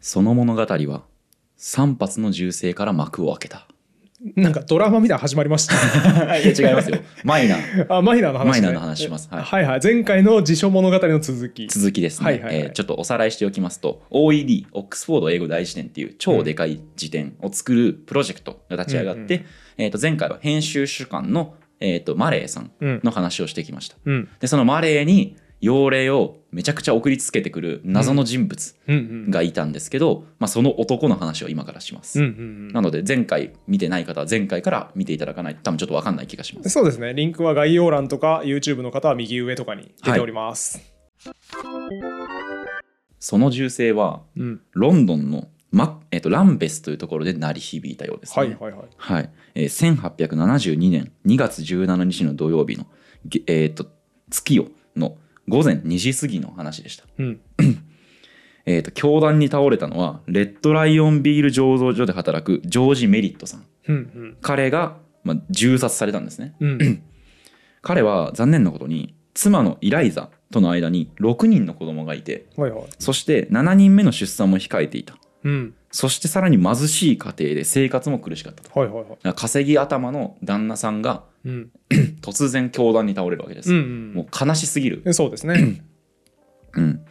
その物語は3発の銃声から幕を開けた。なんかドラマみたいな始まりました。いや違いますよ。マイナー。あマイナーの話、ね、マイナーの話します。はい。はいはい。前回の辞書物語の続き。続きですね、はいはいはい。えーちょっとおさらいしておきますと OED オックスフォード英語大辞典っていう超でかい辞典を作るプロジェクトが立ち上がって、うんえー、と前回は編集主幹の、えー、とマレーさんの話をしてきました。うん。でそのマレーに用例をめちゃくちゃ送りつけてくる謎の人物がいたんですけど、まあ、その男の話を今からします、なので前回見てない方は前回から見ていただかないと多分ちょっと分かんない気がします。そうですね。リンクは概要欄とか YouTube の方は右上とかに出ております、その銃声はうん。ロンドンの、マえっとランベスというところで鳴り響いたようですね。はいはいはい。はい。えー1872年2月17日の土曜日の、げえー、と月夜の午前2時過ぎの話でした。うん えー、と教団に倒れたのはレッドライオンビール醸造所で働くジョージ・メリットさん。うん彼が、まあ、銃殺されたんですね。うんうん 彼は残念なことに妻のイライザとの間に6人の子供がいてはいはいそして7人目の出産も控えていた。うん。そしてさらに貧しい家庭で生活も苦しかったと。はいはいはい。稼ぎ頭の旦那さんがうん。突然教団に倒れるわけです。うんもう悲しすぎる。うんそうですね。うん、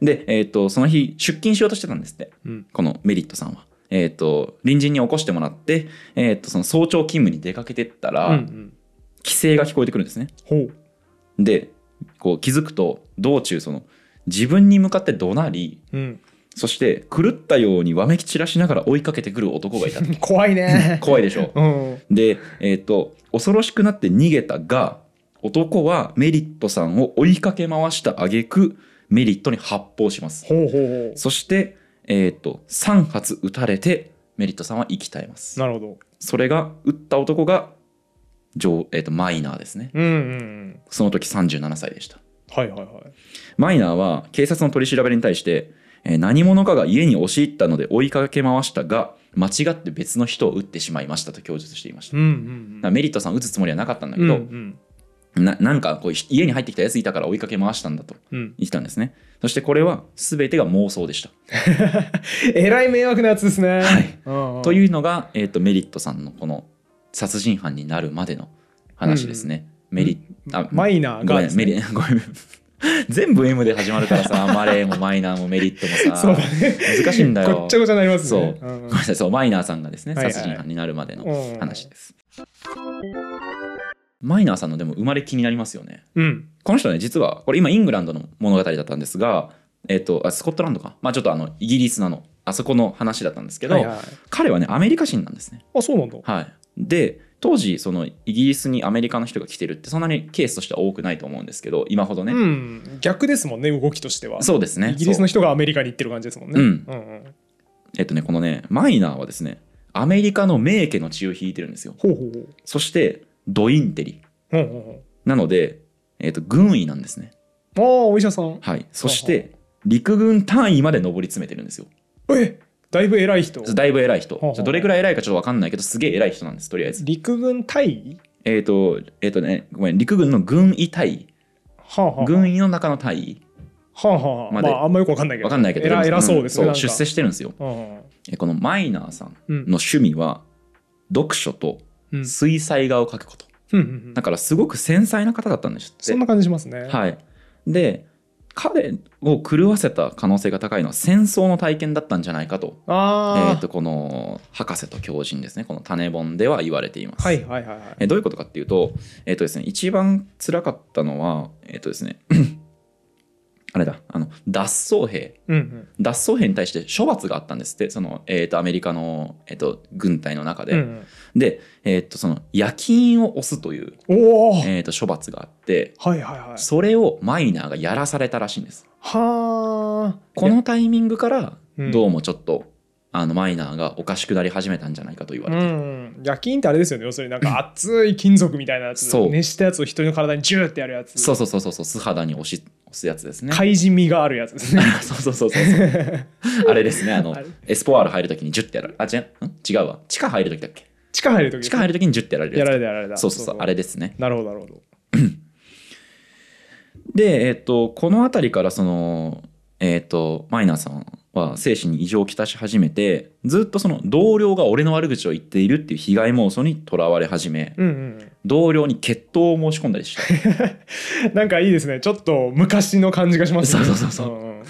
で、えー、とその日出勤しようとしてたんですって。うん。このメリットさんは。えー、と隣人に起こしてもらって、えー、とその早朝勤務に出かけてったら、うんうん。規制が聞こえてくるんですね。ほう。でこう気づくと道中その自分に向かって怒鳴りうんそして狂ったようにわめき散らしながら追いかけてくる男がいた。怖いね。怖いでしょ。うん。で、えっと恐ろしくなって逃げたが男はメリットさんを追いかけ回した挙句メリットに発砲します。ほうほうほそして、えっと3発撃たれてメリットさんは生き絶えます。うなるほど。それが撃った男がえっとマイナーですね。うんうんうん。その時37歳でした。はいはいはい。マイナーは警察の取り調べに対して、えー何者かが家に押し入ったので追いかけ回したが間違って別の人を撃ってしまいましたと供述していました。うんうだん。からメリットさん撃つつもりはなかったんだけうんうど、ん。ななんかこう家に入ってきたやついたから追いかけ回したんだとうん。言ってたんですね。そしてこれは全てが妄想でした。えらい迷惑なやつですね。はい。うんうん。というのが、えー、とメリットさんのこの殺人犯になるまでの話ですね。メリあマイナーごめん、がねメリ ごめん全部 M で始まるからさ マレーもマイナーもメリットもさそうだね。難しいんだよ。ごっちゃごちゃになりますそう、ねごめんなさい。そうマイナーさんがですねはいはい。殺人犯になるまでのうん。話です、マイナーさんのでも生まれ気になりますよね。うん。この人ね実はこれ今イングランドの物語だったんですがえっ、とあスコットランドか？まあちょっとあのイギリスなのあそこの話だったんですけど、はいはい。彼はねアメリカ人なんですね。あそうなんだ。はい。で当時そのイギリスにアメリカの人が来てるってそんなにケースとしては多くないと思うんですけど今ほどね、うん。逆ですもんね動きとしては。そうですね。イギリスの人がアメリカに行ってる感じですもんね。う。ん。うんうんえっとねこのねマイナーはですねアメリカの名家の血を引いてるんですよ。ほうほうほう。そしてドインテリ。なので、えっと軍医なんですね。うああお医者さん。はい。そして陸軍単位まで上り詰めてるんですよ。え？だいぶ偉い人？だいぶ偉い人。どれぐらい偉いかちょっと分かんないけどすげえ偉い人なんですとりあえず。陸軍大尉えっ、とえっ、とねごめん陸軍の軍医隊。位はあはあ。軍医の中の隊。位はあはあ。までまああんまよくわかんないけど。分かんないけど偉偉そうですね。なん出世してるんですよ。うん。えこのマイナーさんうんの趣味は読書とうん。水彩画を描くこと。うん。だからすごく繊細な方だったんですって。そんな感じしますね。はい、で彼を狂わせた可能性が高いのは戦争の体験だったんじゃないかと,、えあー、とこの博士と狂人ですね。この種本では言われています。あはいはいはいはい。えーどういうことかっていうと,、えーとですね、一番辛かったのは、えーとですね、あれだ。あの脱走兵。うんうん。脱走兵に対して処罰があったんですって。その、えー、とアメリカの、えー、と軍隊の中で。うんうん。で、えー、とその夜勤を押すという、えー、と処罰があってはいはいそれをマイナーがやらされたらしいんです。はあこのタイミングからうん。どうもちょっと、あのマイナーがおかしくなり始めたんじゃないかと言わうれて。る、ん。夜勤ってあれですよね。要するになんか熱い金属みたいなやつ。熱したやつを人の体にジューってやるやつ。そうそうそうそうそう素肌に押し押すやつですね。怪人味があるやつですね。そうそうそうそう あれですねあのエスポワール入るときにジュッてやられあ違う？ん？違うわ。地下入るときだっけ？地下入るとき地下入るときにジュッてやられるやつ。やられたやられた。そうそうそう。あれですね。なるほどなるほど。でえっ、とこの辺りからそのえっ、とマイナーさんは精神に異常をきたし始めてずっとその同僚が俺の悪口を言っているっていう被害妄想にとらわれ始めうんうん同僚に決闘を申し込んだりしたうん。なんかいいですね。ちょっと昔の感じがしますね。そうそうそうそんん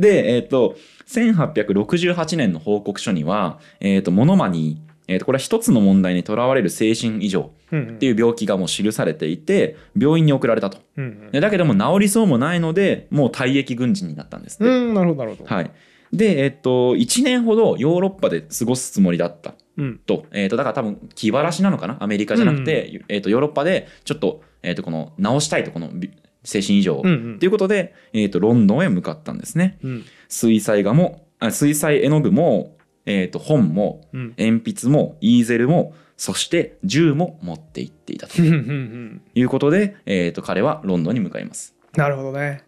で、えっと1868年の報告書には、えっとモノマニー、えっとこれは一つの問題にとらわれる精神異常っていう病気がもう記されていて病院に送られたとうんうんでだけども治りそうもないのでもう退役軍人になったんですって、うん、なるほどなるほど。はい、で、えっと1年ほどヨーロッパで過ごすつもりだった。うん。と,、えっとだから多分気晴らしなのかな？アメリカじゃなくて、えっとヨーロッパでちょっと,、えっとこの治したいとこのび精神異常を、うんうん。ということで、えっとロンドンへ向かったんですね。うん。水彩画もあ水彩絵の具も、えっと本もうん。鉛筆もイーゼルもそして銃も持って行っていたと。うんうんうん。いうことで、えっと彼はロンドンに向かいます。なるほどね。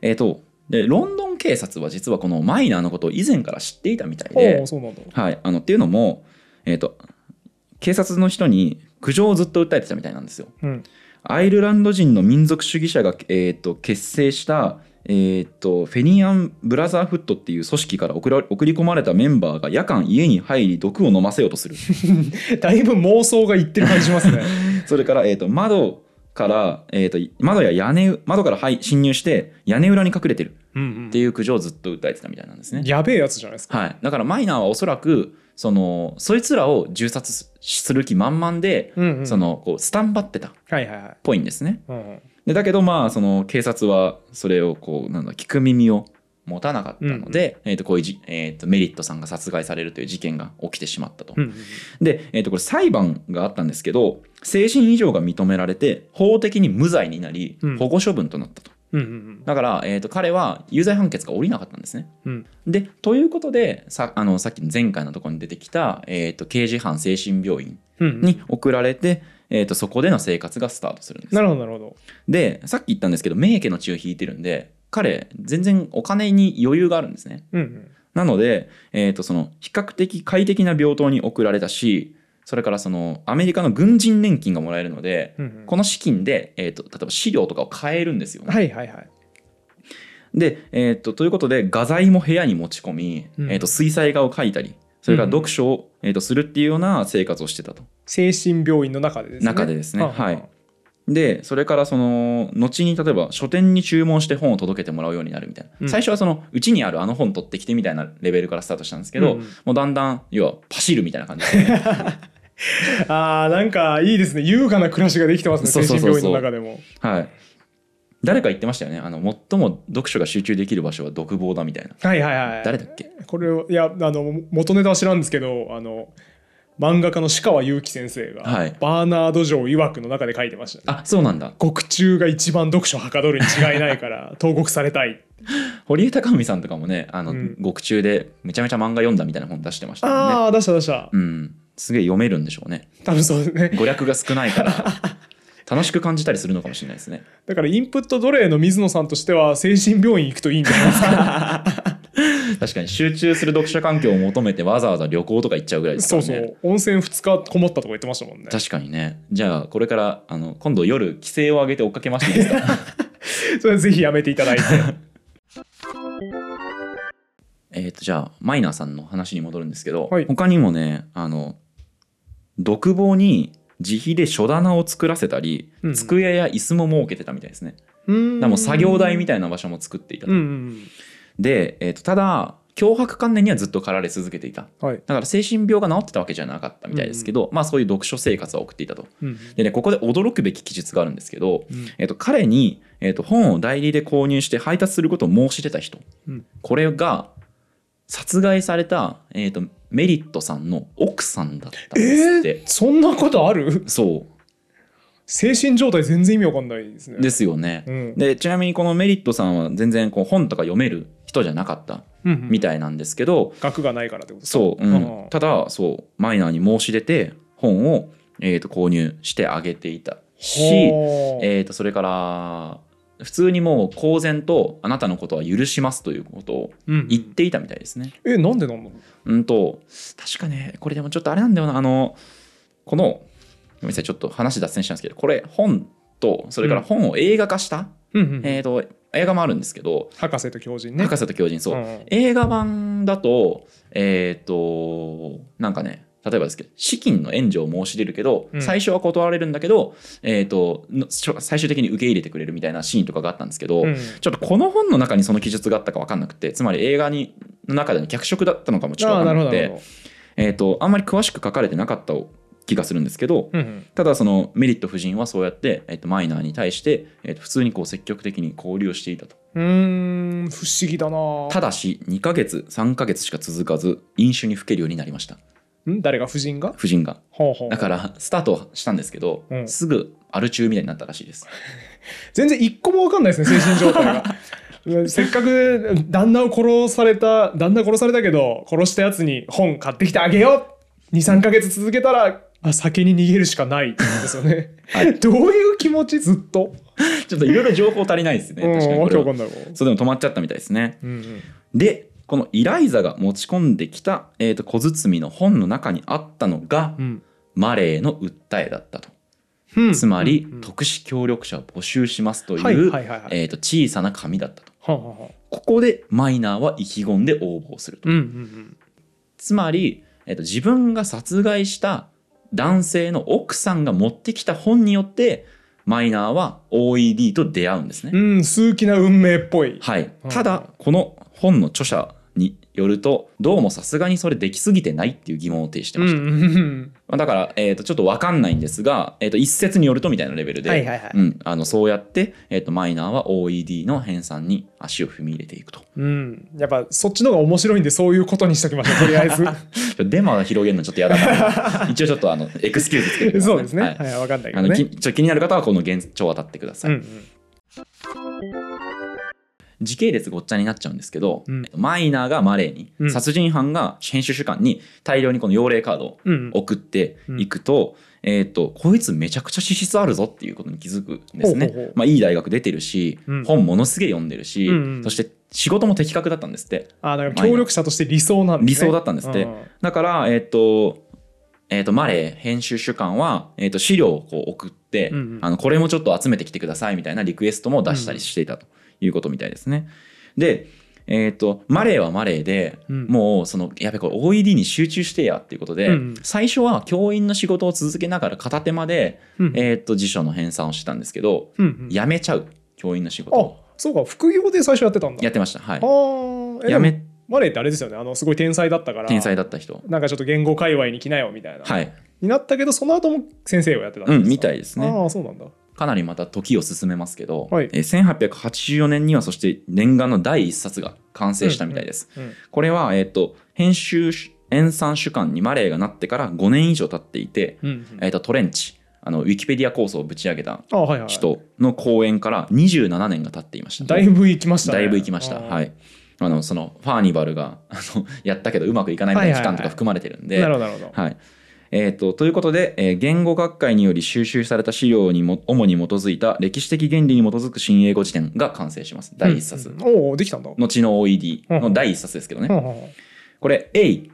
えっ、とでロンドン警察は実はこのマイナーのことを以前から知っていたみたいおで。はい、あのっていうのも、えー、と警察の人に苦情をずっと訴えてたみたいなんですよ。うんアイルランド人の民族主義者が、えー、と結成した、えー、とフェニアン・ブラザーフットっていう組織から送ら送り込まれたメンバーが夜間家に入り毒を飲ませようとする だいぶ妄想がいってる感じしますね。それから、えー、と窓から、えー、と窓や屋根窓から入侵入して屋根裏に隠れてるうんっていう苦情をずっと訴えてたみたいなんですね。やべえやつじゃないですか。はい、だからマイナーはおそらくそのそいつらを銃殺すする気満々で、うんうんそのこうスタンバってたっ。ぽいんですね。でだけどまあその警察はそれをこうなんだ聞く耳を持たなかったので、えー、とこういうじ、えー、とメリットさんが殺害されるという事件が起きてしまったと。うんうんで、えー、とこれ裁判があったんですけど精神異常が認められて法的に無罪になりうん保護処分となったと。うんうんだから、えー、と彼は有罪判決が下りなかったんですね。うん。でということでさあのさっきの前回のところに出てきた、えー、と刑事犯精神病院うんうん。に送られて、えー、とそこでの生活がスタートするんです。なるほどなるほど。でさっき言ったんですけど名家の血を引いてるんで彼全然お金に余裕があるんですね。うんうん。なので、えー、とその比較的快適な病棟に送られたしそれからそのアメリカの軍人年金がもらえるので、うんうん。この資金で、えー、と例えば資料とかを買えるんですよね。はいはいはい。で、えー、とということで画材も部屋に持ち込み、うん。えー、と水彩画を描いたりそれから読書を、えー、とするっていうような生活をしてたと。精神病院の中でですね。中でですね。はあはあ。はい。でそれからその後に例えば書店に注文して本を届けてもらうようになるみたいな、うん。最初はそのうちにあるあの本取ってきてみたいなレベルからスタートしたんですけど、うんもうだんだん要はパシるみたいな感じで、ね、ああなんかいいですね。優雅な暮らしができてますね。精神病院の中でも。はい。誰か言ってましたよね。あの最も読書が集中できる場所は独房だみたいな。はいはいはい。誰だっけ？これをいやあの元ネタは知らんですけどあの漫画家の鹿川祐希先生が、はい。バーナード城曰くの中で書いてました、ね。あそうなんだ。獄中が一番読書はかどるに違いないから 投獄されたい。堀江貴文さんとかもねあの、うん。獄中でめちゃめちゃ漫画読んだみたいな本出してましたね。ああ出した出した。うんすげえ読めるんでしょうね多分そうですね。語略が少ないから 楽しく感じたりするのかもしれないですねだからインプット奴隷の水野さんとしては精神病院行くといいんじゃないですか？確かに集中する読書環境を求めてわざわざ旅行とか行っちゃうぐらいですかそうらねそう温泉2日こもったとか言ってましたもんね。確かにねじゃあこれからあの今度夜規制を上げて追っかけましていいですかそれはぜひやめていただいて。えっとじゃあマイナーさんの話に戻るんですけど、はい他にもねあの独房に自費で書棚を作らせたり、うんうん。机や椅子も設けてたみたいですね。うーん。だからもう作業台みたいな場所も作っていたと、うんうんで、えー、とただ脅迫観念にはずっと駆られ続けていた。うん。はい。だから精神病が治ってたわけじゃなかったみたいですけど、まあそういう読書生活は送っていたと。うんでねここで驚くべき記述があるんですけど、うん。えっと彼に、えっと本を代理で購入して配達することを申し出た人。うん。これが殺害された、えっとメリットさんの奥さんだったんですえって、ー、そんなことある？そ精神状態全然意味わかんないですね。うですよね、うん。でちなみにこのメリットさんは全然こう本とか読める人じゃなかったうんうん。みたいなんですけど、額がないからってことですか？そう、うん。ただそうマイナーに申し出て本を、えー、と購入してあげていたし、えー、とそれから普通にもう公然とあなたのことは許しますということをうん。言っていたみたいですね。えなんでなんだろう？うんと確かねこれでもちょっとあれなんだよな。あのこのごめんなさいちょっと話脱線したんですけどこれ本とそれから本を映画化した、うんうんえー、と映画もあるんですけど博士と狂人ね。博士と狂人そう、うんうん。映画版だとえっ、となんかね例えばですけど資金の援助を申し出るけど、うん。最初は断られるんだけど、えー、との最終的に受け入れてくれるみたいなシーンとかがあったんですけど、うん。ちょっとこの本の中にその記述があったか分かんなくてつまり映画にの中での脚色だったのかもちょっと分かんなくてえー、とあんまり詳しく書かれてなかった気がするんですけど、どうんうん。ただそのメリット夫人はそうやって、えー、とマイナーに対して、えー、と普通にこう積極的に交流をしていたと。うーん不思議だなただし2ヶ月3ヶ月しか続かず飲酒にふけるようになりました。ん誰が？夫人が？夫人が。だからスタートしたんですけど、うん。すぐアル中みたいになったらしいです。全然一個も分かんないですね精神状態が。う んせっかく旦那を殺された旦那殺されたけど殺したやつに本買ってきてあげよう。23ヶ月続けたらあ酒に逃げるしかない。ですよね、はい。どういう気持ち？ずっと、ちょっといろいろ情報足りないですね。うん、確かにそうでも止まっちゃったみたいですね。うんうん。でこのイライザが持ち込んできた、えー、と小包の本の中にあったのが、うん。マレーの訴えだったと。うん。つまり、うんうん。特殊協力者を募集しますという、えー、と小さな紙だったと。はあはあはあここでマイナーは意気込んで応募すると。つまり、えっと、自分が殺害した男性の奥さんが持ってきた本によってマイナーは OED と出会うんですね。うんうん数奇な運命っぽい。はい、うん。ただこの本の著者によるとどうもさすがにそれできすぎてないっていう疑問を呈してました。うんうんうん。まあだから、えー、とちょっと分かんないんですが、えー、と一説によるとみたいなレベルで、はいはいはい。うん、あのそうやって、えー、とマイナーは OED の編纂に足を踏み入れていくと。うん、やっぱそっちの方が面白いんでそういうことにしときましょうとりあえず。デマを広げるのちょっと嫌だから 一応ちょっとあのエクスキューズつけてください。そうですね。ははいい、わかんないけあのどねきちょ気になる方はこの現状を当たってください、うんうん時系列ごっちゃになっちゃうんですけど、うん。マイナーがマレーに、うん。殺人犯が編集主管に大量にこの用例カードをうん。うん送っていくと,、えー、とこいつめちゃくちゃ資質あるぞっていうことに気づくんですね。ほうほうまあ、いい大学出てるし、うん。本ものすげえ読んでるし、うんうん。そして仕事も的確だったんですって。あだから協力者として理想なんですね。理想だったんですって。うん。だから、えっ、と、えっ、と、マレー編集主幹は、えっ、と、資料をこう送って、うんうん。あの、これもちょっと集めてきてくださいみたいなリクエストも出したりしていたということみたいですね。で、えっ、と、マレーはマレーで、うんもう、その、やべ、これ OED に集中してやっていうことで、うんうん最初は教員の仕事を続けながら片手間で、うんえっ、と、辞書の編纂をしてたんですけど、うんうん辞めちゃう、教員の仕事を。あそうか副業で最初やってたんだやってました。はいあ。ーえ辞めマレーってあれですよねあのすごい天才だったから天才だった人。なんかちょっと言語界隈に来なよみたいな、はい。になったけどその後も先生をやってたんうん、ですか？みたいですね。ああそうなんだかなりまた時を進めますけど、はい。えー1884年にはそして念願の第一冊が完成したみたいです。うんこれは、えー、と編集し演算主幹にマレーがなってから5年以上経っていて、うんうん。えー、とトレンチあのウィキペディア構想をぶち上げた人の講演から27年が経っていました。だいぶ行きましたね。だいぶ行きました。はい。あのそのファーニバルがあのやったけどうまくいかないみたいな期間とか含まれてるんで、なるほどなるほど。はいえー、とということで、えー言語学会により収集された資料にも主に基づいた歴史的原理に基づく新英語辞典が完成します。第一冊、うんうん。おおできたんだ。後の OED の第一冊ですけどね、これ A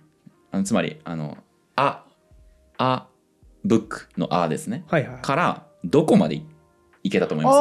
あのつまりあの「あ」「あ」「ブック」の「あ」ですね。はいはいからどこまでいいけたと思いあます。あ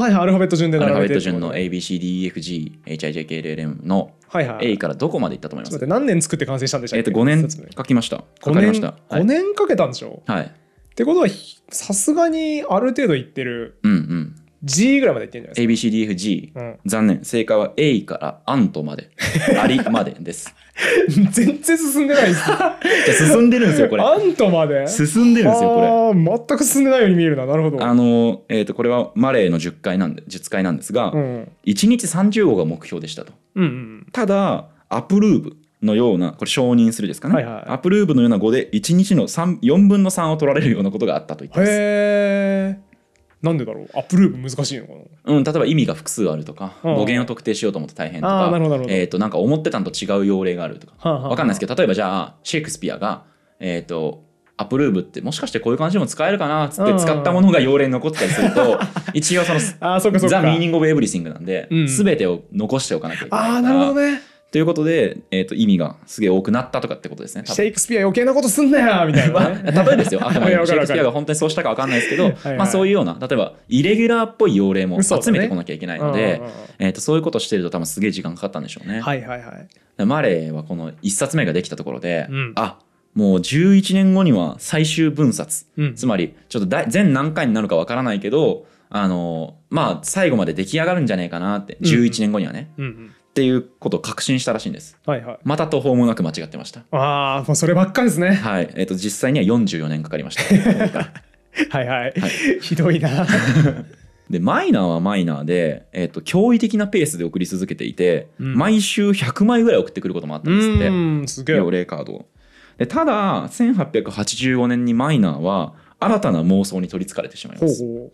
はいはいアルファベット順でアルファベット順のってこ ABCDEFGHIJKLM のとはいはい。A からどこまでいったと思います？ちょっと待って何年作って完成したんでしたえっ、っけと5年書きました。書5年かれました。はい。5年かけたんでしょ？はい。ってことはひさすがにある程度いってるうんうん。G ぐらいまでいってるんじゃないです ABCDFG か、うん、残念。正解は A からアントまで。アリまでです 全然進んでないです。じゃあ進んでるんですよこれ。アントまで？進んでるんですよこれ。全く進んでないように見えるななるほど。あのえー、とこれはマレーの10回なんで10回なんですが、うん。1日30語が目標でしたと。うんうんただアプルーブのようなこれ承認するですかね、はいはいアプルーブのような語で1日の3 4分の3を取られるようなことがあったと言ってます、なんでだろう？アップループ難しいのかな？うん、例えば意味が複数あるとかうん。語源を特定しようと思って大変とかえー、となんか思ってたのと違う用例があるとかはあはあわかんないですけど例えばじゃあシェイクスピアがえっ、と approve ってもしかしてこういう感じでも使えるかなっつってうん。使ったものが用例に残ってたりすると 一応その The Meaning of Everything なんで、うん。全てを残しておかなきゃいけないから。ああなるほどねということで、えー、と意味がすげえ多くなったとかってことですね。シェイクスピア余計なことすんなよみたいなね。あ、例えですよ。あくまでシェイクスピアが本当にそうしたか分かんないですけど、はいまあそういうような、例えば、イレギュラーっぽい要例も集めてこなきゃいけないのでうんうんうん、えーとそういうことしてると多分すげえ時間かかったんでしょうね。はいはいはい。でマレーはこの1冊目ができたところで、うん。あもう11年後には最終分冊、うん。つまりちょっとだ全何回になるか分からないけど、あのまあ最後まで出来上がるんじゃないかなって、うん11年後にはね、うんうん。っていうことを確信したらしいんです。はいはい。また途方もなく間違ってました。ああ、もうそればっかりですね。はい、えっ、と実際には44年かかりました。はいはい。ひどいな。でマイナーはマイナーで、えっと驚異的なペースで送り続けていて、うん毎週100枚ぐらい送ってくることもあったんですってうん、すげえ。用例カードをでただ1885年にマイナーは新たな妄想に取りつかれてしまいます。ほうほ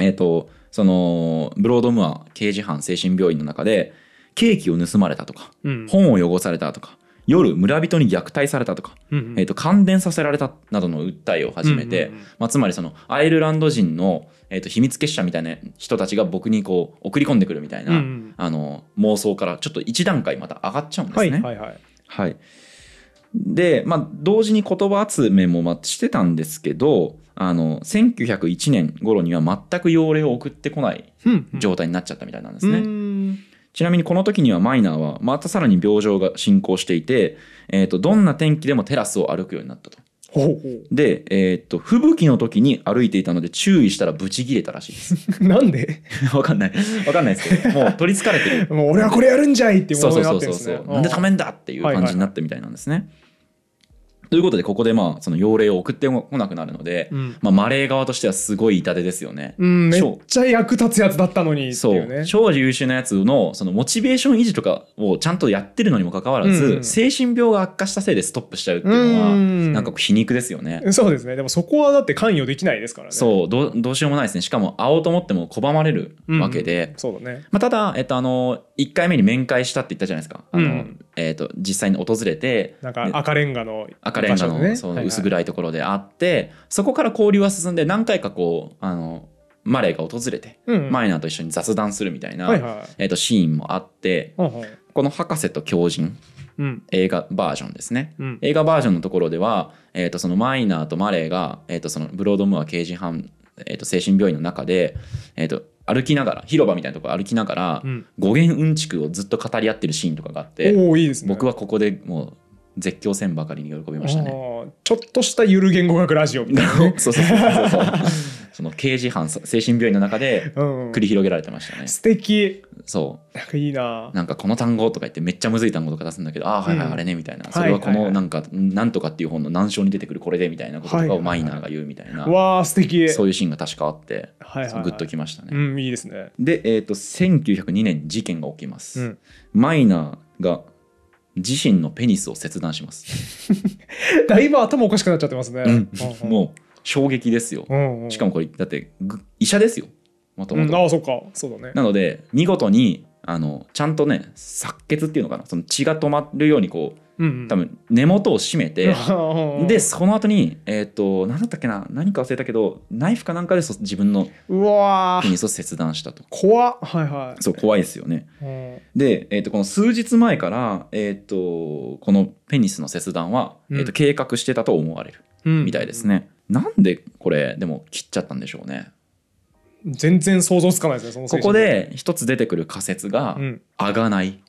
えっ、とそのブロードムア刑事犯精神病院の中でケーキを盗まれたとかう。うん。本を汚されたとか夜村人に虐待されたとか、うんうんえー、と感電させられたなどの訴えを始めて、うんうんうんまあ、つまりそのアイルランド人の、えー、と秘密結社みたいな人たちが僕にこう送り込んでくるみたいな、うんうんあの妄想からちょっと一段階また上がっちゃうんですはいね。はいはい。はいで、まあ、同時に言葉集めもまあしてたんですけどあの1901年頃には全く用例を送ってこないうんうん状態になっちゃったみたいなんですね。うんちなみにこの時にはマイナーはまたさらに病状が進行していて、えー、とどんな天気でもテラスを歩くようになったと。で、えー、と吹雪の時に歩いていたので注意したらブチ切れたらしいです。う。なんで？わかんない。わかんないですけど、もう取りつかれてる。もう俺はこれやるんじゃいっていうそうものそうそうそうになってるんですね。そう。なんでためんだっていう感じになったみたいなんですね。ということでここでまあその要例を送ってこなくなるので、うんまあ、マレー側としてはすごい痛手ですよね。うん、めっちゃ役立つやつだったのにってそう。超優秀なやつのそのモチベーション維持とかをちゃんとやってるのにもかかわらず、うんうん精神病が悪化したせいでストップしちゃうっていうのは、うんなんか皮肉ですよね。そうですね。でもそこはだって関与できないですからね。そうどうどうしようもないですねしかも会おうと思っても拒まれるわけで、そうだね。まあ、ただ、えっと、あの1回目に面会したって言ったじゃないですかあの、うんえっと、実際に訪れてなんか赤レンガの赤レンガのそのはいはい。薄暗いところで会って、そこから交流は進んで何回かこうあのマレーが訪れて、うん。マイナーと一緒に雑談するみたいな、はいはい。えっと、シーンもあってほうほう。この「博士と狂人」うん。映画バージョンですね。うん。映画バージョンのところでは、えー、とそのマイナーとマレーが、えー、とそのブロードムア刑事犯、えー、と精神病院の中で、えー、と歩きながら広場みたいなところ歩きながら、うん語源うんちくをずっと語り合ってるシーンとかがあっておおいいですね。僕はここでもう絶叫せんばかりに喜びましたね。ちょっとしたゆる言語学ラジオみたいな そうそうそうそう その刑事犯精神病院の中でうん繰り広げられてましたね。素敵。そなんかいいなう。なんかこの単語とか言ってめっちゃむずい単語とか出すんだけど、ああはいはいうんあれねみたいな、それはこのなんかなんとかっていう本の難章に出てくるこれでみたいなこととかをマイナーが言うみたいな、わあ素敵。そういうシーンが確かあって、はいはいはいグッときましたね。うんいいですね。で、えー、と1902年事件が起きます。うんマイナーが自身のペニスを切断します。だいぶ頭おかしくなっちゃってますね。うんもう衝撃ですよ。うんうんしかもこれだってぐ医者ですよもともと。うんああそっかそうだね。なので見事にあのちゃんとね錯血っていうのかなその血が止まるようにこううんうん多分根元を締めて、うんでその後にえっ、と何だったっけな何か忘れたけどナイフかなんかでそ自分のうわーペニスを切断したと。怖っはいはい。そう怖いですよね。うんで、えー、とこの数日前から、えー、とこのペニスの切断は、うんえー、と計画してたと思われるうんみたいですね。なんでこれでも切っちゃったんでしょうね。全然想像つかないですねそのここで一つ出てくる仮説がうん「あがない」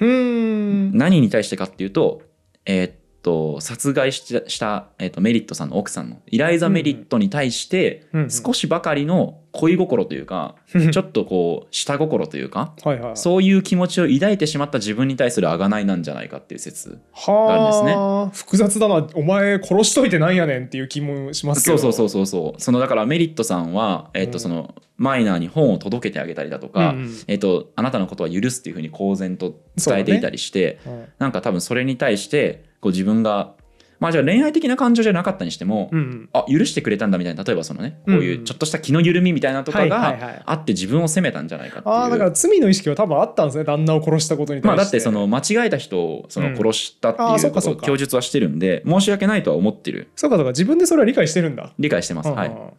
うーん。何に対してかっていうとえーっと殺害したえーっとメリットさんの奥さんのイライザ・メリットに対して少しばかりの恋心というかうん。ちょっとこう下心というかはいはい。そういう気持ちを抱いてしまった自分に対するあがないなんじゃないかっていう説はがあるんですね。あ。複雑だなお前殺しといてなんやねんっていう気もしますけどそうそうそうそうそう。そのだからメリットさんは、えーっうん。とそのマイナーに本を届けてあげたりだとか、うんうん。えーっとあなたのことは許すっていうふうに公然と伝えていたりして、うんなんか多分それに対してこう自分がまあじゃあ恋愛的な感情じゃなかったにしても、うんあ許してくれたんだみたいな例えばそのねこういうん。うちょっとした気の緩みみたいなとかはいはいはい。があって自分を責めたんじゃないかっていう。ああだから罪の意識は多分あったんですね旦那を殺したことに対して。まあだってその間違えた人をその殺したっていうことを供述はしてるんで申し訳ないとは思ってる。そうかそうか。自分でそれは理解してるんだ。理解してます。はい。うんうん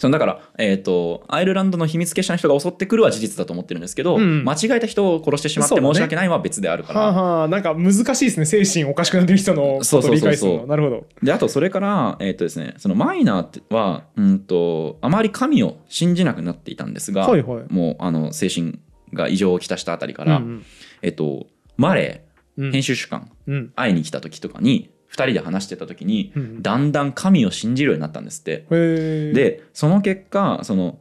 そのだから、えー、とアイルランドの秘密結社の人が襲ってくるは事実だと思ってるんですけど、うん。間違えた人を殺してしまって申し訳ないは別であるから、はあはあなんか難しいですね。精神おかしくなってる人のことを理解するそう。そうそうそうの。なるほど。であとそれから、えーとですね、そのマイナーは、うん、とあまり神を信じなくなっていたんですが、はいはい。もうあの精神が異常をきたしたあたりから、うんえっと、マレうん。ー編集主幹うん。会いに来た時とかに2人で話してた時にうん。だんだん神を信じるようになったんですって。でその結果その、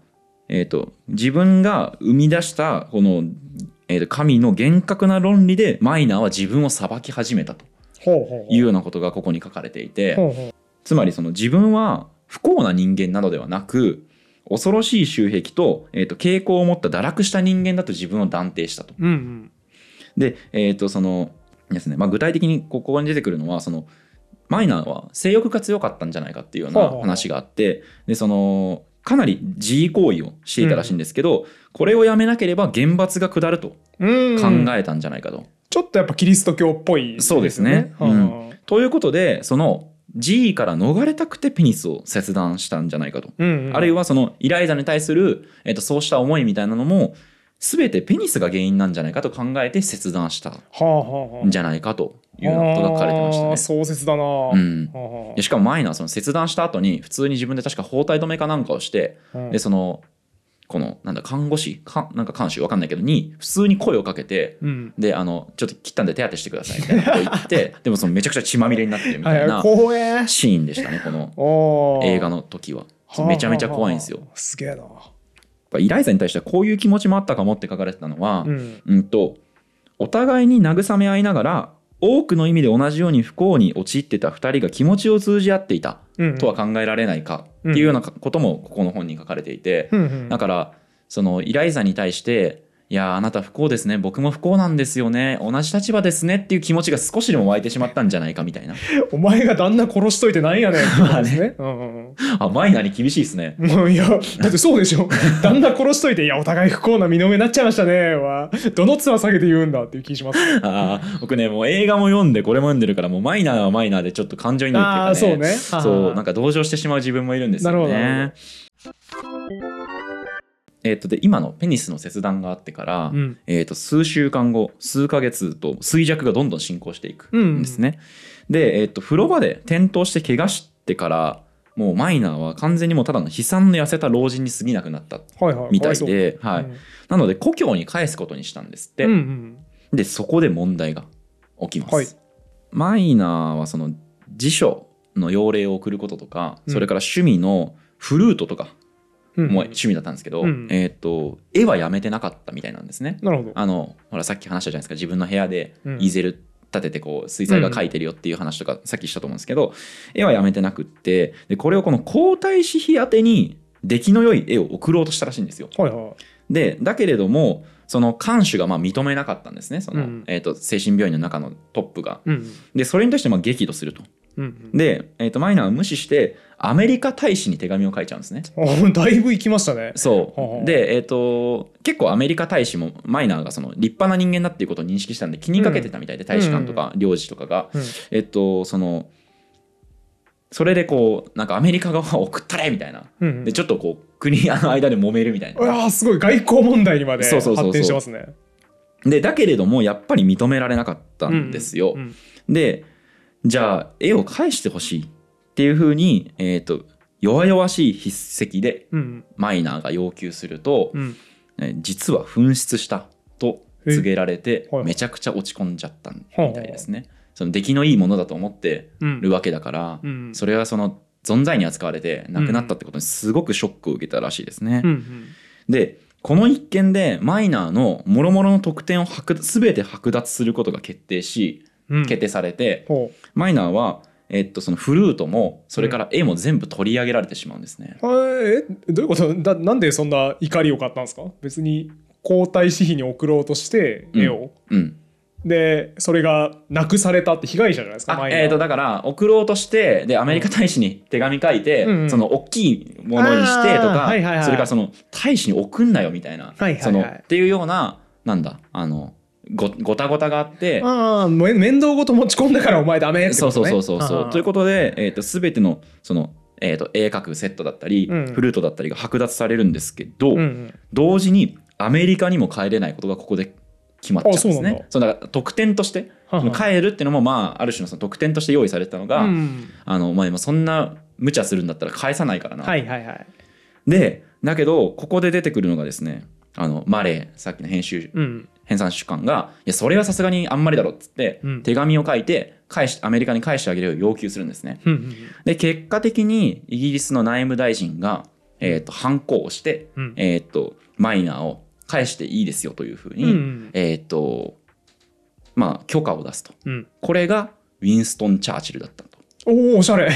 えー、と自分が生み出したこの、えーと神の厳格な論理でマイナーは自分を裁き始めたと。いうようなことがここに書かれていて。つまりその自分は不幸な人間などではなく恐ろしい習癖と,、えー、と傾向を持った堕落した人間だと自分を断定したと。うんうん。で、えーとそのですね。まあ、具体的にここに出てくるのはそのマイナーは性欲が強かったんじゃないかっていうような話があってでそのかなり自慰行為をしていたらしいんですけど、これをやめなければ厳罰が下るとうん。考えたんじゃないかと。ちょっとやっぱキリスト教っぽいそうですね。うん。ということでその自慰から逃れたくてペニスを切断したんじゃないかと。うんうんあるいはそのイライザに対する、えー、とそうした思いみたいなのも全てペニスが原因なんじゃないかと考えて切断したんじゃないかというようなことが書かれてましたね。あー。壮絶だな、うん。しかもマイナーはその切断した後に普通に自分で確か包帯止めかなんかをしてうん。でそのこのなんだ看護師かなんか看守わかんないけどに普通に声をかけてうん。であのちょっと切ったんで手当てしてくださいみたいなことを言って でもそのめちゃくちゃ血まみれになってるみたいはいなシーンでしたねこの映画の時は。めちゃめちゃ怖いんですよ。はあはすげえなイライザに対してはこういう気持ちもあったかもって書かれてたのは、うん。うんとお互いに慰め合いながら多くの意味で同じように不幸に陥ってた2人が気持ちを通じ合っていたうん。とは考えられないかっていうようなこともここの本に書かれていて、だからそのイライザに対して「いやーあなた不幸ですね。僕も不幸なんですよね。同じ立場ですね」っていう気持ちが少しでも湧いてしまったんじゃないかみたいな。お前が旦那殺しといてなんやねんってことですね。あマイナーに厳しいですね。うんもういやだってそうでしょ。旦那殺しといて「いやお互い不幸な身の上になっちゃいましたね」はどの面下げて言うんだっていう気します。あー僕ねもう映画も読んでこれも読んでるからもうマイナーはマイナーでちょっと感情移入っていうか、ね、ああそうね。そうなんか同情してしまう自分もいるんですよね。なるほどえっとで今のペニスの切断があってから、うん。えー、と数週間後数ヶ月と衰弱がどんどん進行していくんですね。で、えー、と風呂場で転倒して怪我してからもうマイナーは完全にもうただの悲惨の痩せた老人に過ぎなくなったはいはい。みたいかわで、はいそう。うん。なので故郷に返すことにしたんですって。うんうんでそこで問題が起きます。はい。マイナーはその辞書の用例を送ることとか、うん。それから趣味のフルートとかうんも趣味だったんですけど、うん。えー、と絵はやめてなかったみたいなんですね。なるほど。あのほらさっき話したじゃないですか。自分の部屋でうん。イーゼル立ててこう水彩画描いてるよっていう話とかさっきしたと思うんですけど絵はやめてなくってでこれをこの皇太子妃宛てに出来の良い絵を送ろうとしたらしいんですよ。はいはい。でだけれどもその看守がまあ認めなかったんですね。その、うん。えー、と精神病院の中のトップが。うん。でそれに対してまあ激怒すると。うんで、えー、とマイナーは無視してアメリカ大使に手紙を書いちゃうんですね。うんだいぶ行きましたね。そはあうで、えー、と結構アメリカ大使もマイナーがその立派な人間だっていうことを認識したんで気にかけてたみたいで、大使館とか領事とかが、うん。えっとそのそれでこうなんかアメリカ側を送ったれみたいな。うんうん。でちょっとこう国の間で揉めるみたいうな。わーすごい外交問題にまでそうそうそう。そう発展してますね。でだけれどもやっぱり認められなかったんですよ。うんでじゃあ絵を返してほしい。っていうふうに、えー、と弱々しい筆跡でうん。マイナーが要求すると、うん。え実は紛失したと告げられてめちゃくちゃ落ち込んじゃったみたいですね。その出来のいいものだと思ってうん。るわけだから、うん。それはその存在に扱われて亡くなったってことにすごくショックを受けたらしいですね。うんうん。でこの一件でマイナーの諸々の得点を剥全て剥奪することが決定しうん。決定されて、ほマイナーは、えっと、そのフルートもそれから絵も全部取り上げられてしまうんですね。うはいえどういうこと？だなんでそんな怒りを買ったんですか？別に皇太子妃に送ろうとして絵を、うん、でそれがなくされたって被害者じゃないですかえー、とだから送ろうとしてでアメリカ大使に手紙書いて、うんうん。その大きいものにしてとか、はいはいはい。それからその大使に送んなよみたいな、はいはいはい。そのっていうようななんだあのごごたごたがあって。あ面倒ごと持ち込んだからお前ダメってそうことね。そうそうそうそうということで、えー、と全てのそのえー、と絵描くセットだったり、うん。フルートだったりが剥奪されるんですけど、うんうん。同時にアメリカにも帰れないことがここで決まっちゃうんですね。そうだ。から特典として帰るっていうのもまあある種のその特典として用意されてたのが、うん。あのまあ、そんな無茶するんだったら返さないからな、はいはいはい。でだけどここで出てくるのがですねあのマレーさっきの編集うん。編纂主幹が「いやそれはさすがにあんまりだろ」っつって、うん。手紙を書いて返しアメリカに返してあげるよう要求するんですね。うんうんで結果的にイギリスの内務大臣が、えー、と反抗をして、うん。えー、とマイナーを返していいですよというふうに、うんえっ、とまあ許可を出すと。うん。これがウィンストン・チャーチルだったと。おおおしゃれ。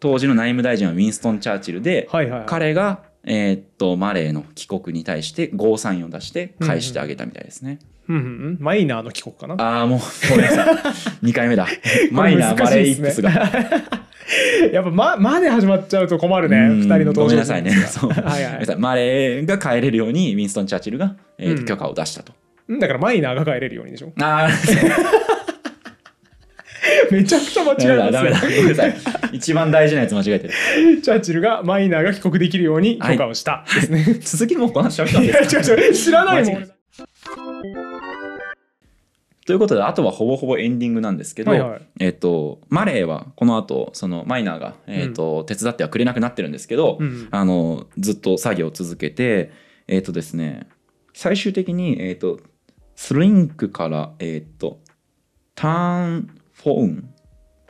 当時の内務大臣はウィンストン・チャーチルで、はいはいはい。彼が、えーっとマレーの帰国に対してゴーサインを出して返してあげたみたいですね。うんうんうん。マイナーの帰国かな。ああもうごめんなさい。2回目だ。マイナーマレーイップスが。やっぱ「ま」まで始まっちゃうと困るね。うん二人の登場。ごめんなさいね。そう。はいはい。マレーが帰れるようにウィンストン・チャーチルが、えー許可を出したと。うん。だからマイナーが帰れるようにでしょ。ああめちゃくちゃ間違えダメだダメだ。ごめんなさい。一番大事なやつ間違えてる。チャーチルがマイナーが帰国できるように許可をした。ですね、続きもこの話喋ったんい、ですかや違う違う知らないもん。ということであとはほぼほぼエンディングなんですけど、はいはい。えっとマレーはこの後そのマイナーが、えっと手伝ってはくれなくなってるんですけど、うん。あのずっと作業を続けてえっ、とですね最終的に、えっとスリンクから、えっとターンフォーン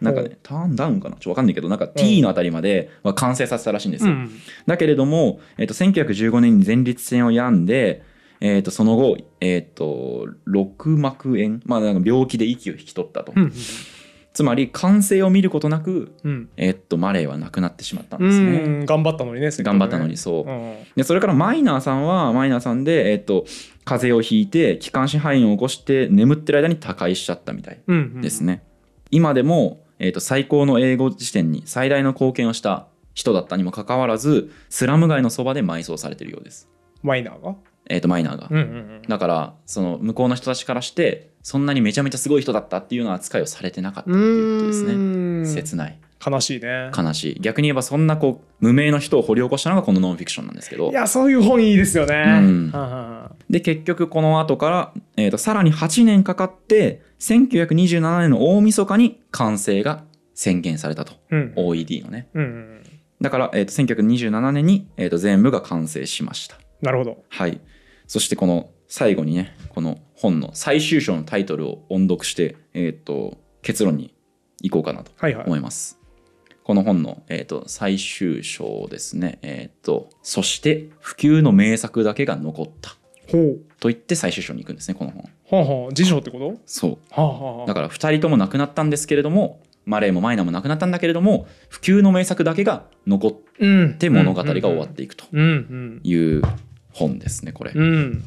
なんかほねターンダウンかな？ちょっとわかんないけどなんか T のあたりまでは完成させたらしいんですよ。うんだけれども、えっと1915年に前立腺を病んで、えっとその後、えっと肋膜炎、まあ、なんか病気で息を引き取ったと、うんつまり完成を見ることなく、うん。えっとマレーは亡くなってしまったんうですね。ん頑張ったのにねね。頑張ったのにそう、うん。でそれからマイナーさんはマイナーさんで、えっと風邪をひいて気管支肺炎を起こして眠ってる間に他界しちゃったみたいうんうん。ですね。今でも、えっと最高の英語辞典に最大の貢献をした人だったにもかかわらずスラム街のそばで埋葬されているようです。マイナーが？えー、とマイナーが、うんうんだからその向こうの人たちからしてそんなにめちゃめちゃすごい人だったっていうような扱いをされてなかったっていうことですね。ね切ない悲しいね。悲しい。逆に言えばそんなこう無名の人を掘り起こしたのがこのノンフィクションなんですけど。いやそういう本いいですよね。うん。で結局この後から、えー、とさらに8年かかって1927年の大晦日に完成が宣言されたと。うん。OED のね。うんうんだから、えー、と1927年に、えー、と全部が完成しました。なるほど。はい。そしてこの最後にね、この本の最終章のタイトルを音読して、えっ、と、結論に行こうかなとはいはい。思います。この本の、えー、と最終章ですね。えっ、と、そして普及の名作だけが残った。ほう。と言って最終章に行くんですね、この本。はあはあ。辞書ってこと？そう。はあはあはあ。だから2人とも亡くなったんですけれども、マレーもマイナーも亡くなったんだけれども、普及の名作だけが残っうん。て物語が終わっていくと。いう本ですね、これ。うん。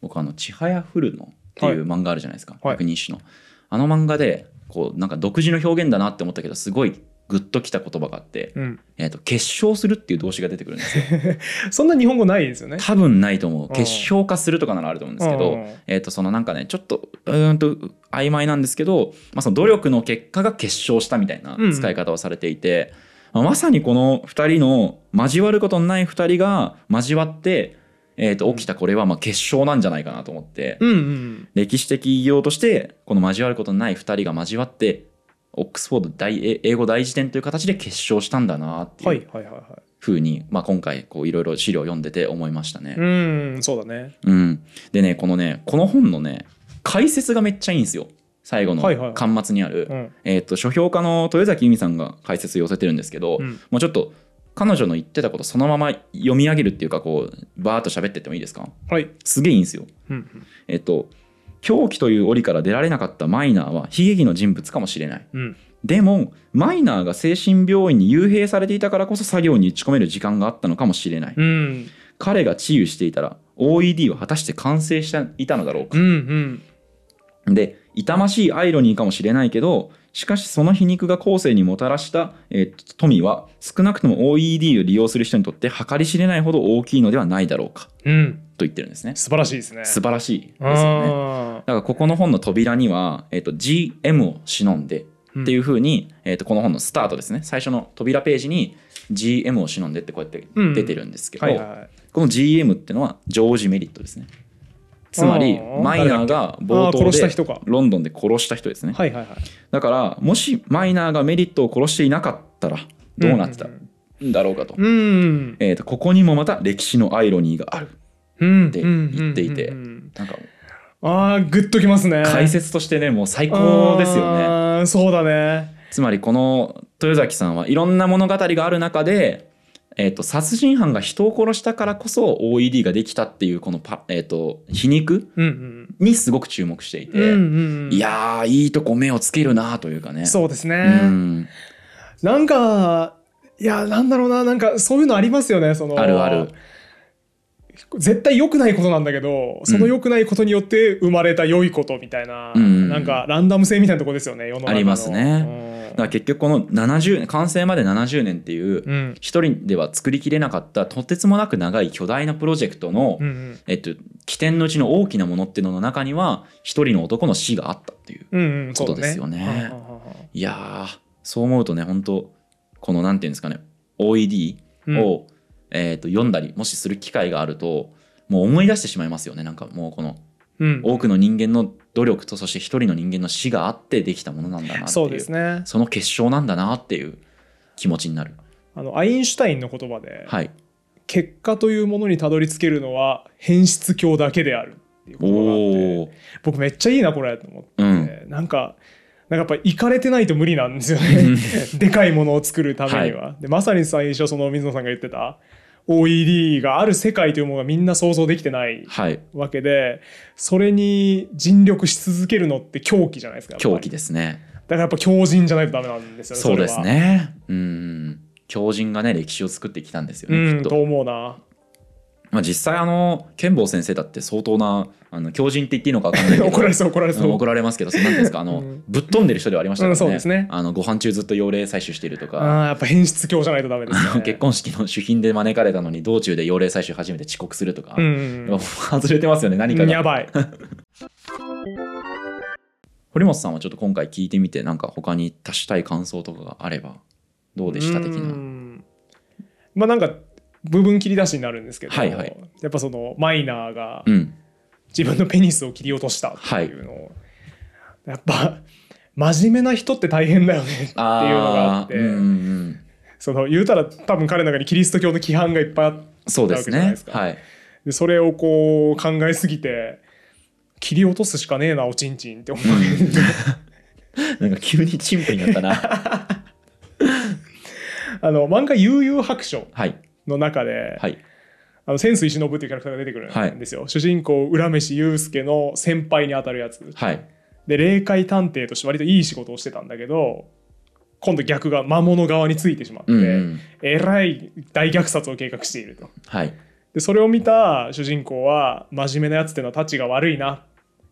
僕あの「ちはやふるの」っていう漫画あるじゃないですか、はい。百人一首の。あの漫画でこうなんか独自の表現だなって思ったけどすごいグッときた言葉があって、うん。えー、と結晶するっていう動詞が出てくるんですよ。そんな日本語ないですよね。多分ないと思う。うん。結晶化するとかならあると思うんですけどうん。えー、とそのなんかねちょっとうーんと曖昧なんですけど、まあ、その努力の結果が結晶したみたいな使い方をされていて、まあまさにこの2人の交わることのない2人が交わって、えー、と起きたこれはまあ結晶なんじゃないかなと思って、うんうん歴史的偉業としてこの交わることのない2人が交わってオックスフォード大え英語大辞典という形で結晶したんだなってはいいうふうに、まあ、今回いろいろ資料を読んでて思いましたね。うんそうだね。うん、でねこのねこの本のね解説がめっちゃいいんですよ。最後の巻末にある、うん。えー、と書評家の豊崎由美さんが解説寄せてるんですけど、うん。もうちょっと彼女の言ってたことそのまま読み上げるっていうかこうバーッと喋ってってもいいですか？はいすげえいいんですよ。うんえっと狂気という檻から出られなかったマイナーは悲劇の人物かもしれない。うんでもマイナーが精神病院に幽閉されていたからこそ作業に打ち込める時間があったのかもしれない。うん彼が治癒していたら OED は果たして完成していたのだろうかう。んうんで痛ましいアイロニーかもしれないけどしかしその皮肉が後世にもたらした、えー富は少なくとも OED を利用する人にとって計り知れないほど大きいのではないだろうか。うん。と言ってるんですね。素晴らしいですね。素晴らしいですよね。あだからここの本の扉には、えー、と GM を忍んでっていうふうに、えー、とこの本のスタートですね。最初の扉ページに GM を忍んでってこうやってうん。出てるんですけど、この GM っていうのはジョージ・メリットですねつまりマイナーが冒頭でロンドンで殺した人ですね、はいはいはい。だからもしマイナーがメリットを殺していなかったらどうなってた？んだろうかと,、うんえー、とここにもまた歴史のアイロニーがある。うんって言っていて。うんうんうんなんかああグッときますね。解説としてねもう最高ですよね。そうだね。つまりこの豊崎さんはいろんな物語がある中で、えー、と殺人犯が人を殺したからこそ OED ができたっていうこのパ、えー、と皮肉にすごく注目していて、うんうんうん。いやーいいとこ目をつけるなというかね。そうですね、うん。なんかいやなんだろうな。なんかそういうのありますよねその。あるある絶対良くないことなんだけどその良くないことによって生まれた良いことみたいな、うん。なんかランダム性みたいなところですよね世の中の。ありますね。だから結局この70年完成まで70年っていううん。うん一人では作りきれなかったとてつもなく長い巨大なプロジェクトの、うんうん。えっと、起点のうちの大きなものっていうのの中には一人の男の死があったっていうことですよね。はあはあはあいやーそう思うとね本当このなんていうんですかね OED を、えー、と読んだりもしする機会があるともう思い出してしまいますよね。なんかもうこのうん。多くの人間の努力とそして一人の人間の死があってできたものなんだなっていうそうですね。その結晶なんだなっていう気持ちになる。あのアインシュタインの言葉で、はい。結果というものにたどり着けるのは変質鏡だけであるっていう言葉があっておお僕めっちゃいいなこれと思って、うん。なんかなんかやっぱ行かれてないと無理なんですよね。でかいものを作るためには、でまさに最初その水野さんが言ってた OED がある世界というものがみんな想像できてないはい。わけでそれに尽力し続けるのって狂気じゃないですか狂気ですね。だからやっぱ強靭じゃないとダメなんですよねそうですね。うん。狂人がね歴史を作ってきたんですよね、うんときっと、思うなまあ、実際あの剣坊先生だって相当なあの狂人って言っていいのか分かんないけど。怒られそう怒られそう。うん怒られますけどそうなんですかあの、うん。ぶっ飛んでる人ではありましたからね,、うんそうですね。あのご飯中ずっと幼霊採取しているとか。あーやっぱ変質鏡じゃないとダメですね。結婚式の主賓で招かれたのに道中で幼霊採取初めて遅刻するとか、うんうんうん。外れてますよね何かが。やばい。堀本さんはちょっと今回聞いてみてなんか他に足したい感想とかがあればどうでした的うな。ん。まあなんか部分切り出しになるんですけど、はいはいやっぱそのマイナーがうん、自分のペニスを切り落としたっていうのを、やっぱ真面目な人って大変だよねっていうのがあってーうんうんうんその言うたら多分彼の中にキリスト教の規範がいっぱいあってそうですねなわけじゃないです。かはい。でそれをこう考えすぎて切り落とすしかねえなおちんちんって思う、なんか急にチンプになったな。あの漫画「悠々白書はい。」の中で、はい。あの潜水忍っていうキャラクターが出てくるんですよ、主人公浦飯祐介の先輩に当たるやつはい。で霊界探偵として割といい仕事をしてたんだけど今度逆が魔物側についてしまって、うんうん。えらい大虐殺を計画しているとはい。でそれを見た主人公は真面目なやつっていうのはたちが悪いな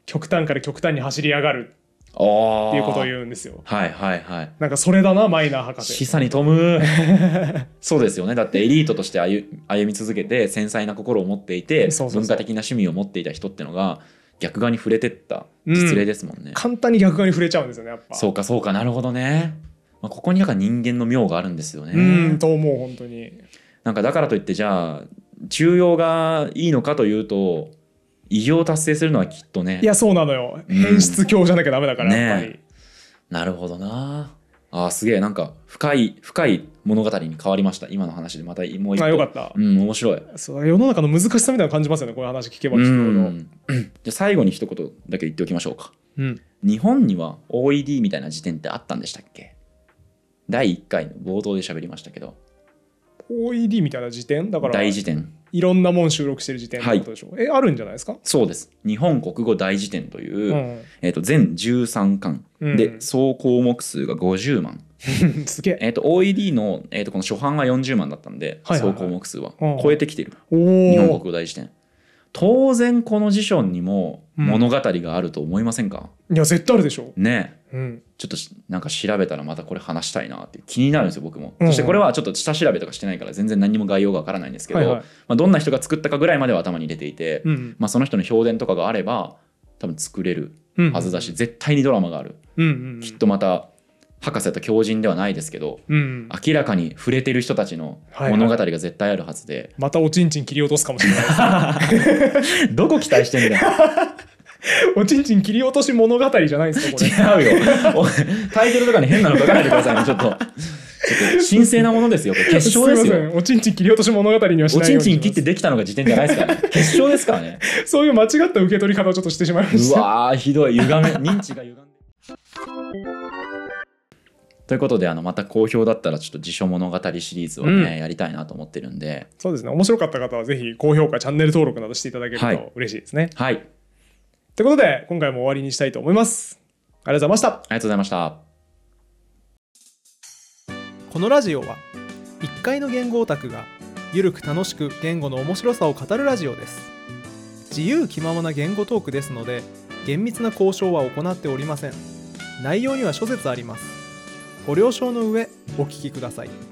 極端から極端に走り上がるああ。っていうことをう。言うんですよ。はいはいはい。なんかそれだなマイナー博士。示唆に富む。そうですよね。だってエリートとして歩歩み続けて繊細な心を持っていて文化的な趣味を持っていた人ってのが逆側に触れてった実例ですもんね、簡単に逆側に触れちゃうんですよねやっぱ。そうかそうかなるほどね、まあ、ここになんか人間の妙があるんですよね。うんと思う本当に。なんかだからといってじゃあ中庸がいいのかというと偉業を達成するのはきっとね。いやそうなのよ。うん。変質教じゃなきゃダメだからやっぱり、ねなるほどな。あーすげえなんか深い深い物語に変わりました。今の話でまたもう一個。あよかった。うん面白い。そう世の中の難しさみたいなの感じますよねこういう話聞けば聞くほど。うんじゃあ最後に一言だけ言っておきましょうか。うん。日本には OED みたいな辞典ってあったんでしたっけ？第1回の冒頭で喋りましたけど。OED みたいな辞典？だから大辞典いろんなもん収録してる辞典ってことでしょ、えあるんじゃないですか、そうです。日本国語大辞典という、うん。えー、と全13巻。うん。で総項目数が50万、すげえ。えー、と OED の,、えー、とこの初版は40万だったんで、はいはいはい。総項目数はうん。超えてきてる。お日本国お語大辞典。当然この辞書にも物語があると思いませんか、いや絶対あるでしょ、ね。えうん、ちょっとしなんか調べたらまたこれ話したいなって気になるんですよ僕も、うん。そしてこれはちょっと下調べとかしてないから全然何にも概要がわからないんですけど、はいはい。まあ、どんな人が作ったかぐらいまでは頭に入れていて、うんまあ、その人の評伝とかがあれば多分作れるうんはずだし、絶対にドラマがある、うんうんうん。きっとまた博士と狂人ではないですけどうん明らかに触れてる人たちのはいはい。物語が絶対あるはずで、またおちんちん切り落とすかもしれない どこ期待してんだよ おちんちん切り落とし物語じゃないですかこれ。違うよ。おタイトルとかに変なの書かないでくださいねちょっと。ちょっと神聖なものですよ。決勝ですよ。すおちんちん切り落とし物語にはしおちないようにします。んちん切ってできたのが時点じゃないですからね決勝ですからね。そういう間違った受け取り方をちょっとしてしまいましうた。わーひどい歪め認知が歪んでということであのまた好評だったらちょっと辞書物語シリーズをね、うん。やりたいなと思ってるんで。そうですね。面白かった方はぜひ高評価チャンネル登録などしていただけるはい。と嬉しいですね、はいということで今回も終わりにしたいと思います。ありがとうございました。ありがとうございました。このラジオは1階の言語オタクがゆるく楽しく言語の面白さを語るラジオです。自由気ままな言語トークですので厳密な交渉は行っておりません。内容には諸説あります。ご了承の上お聞きください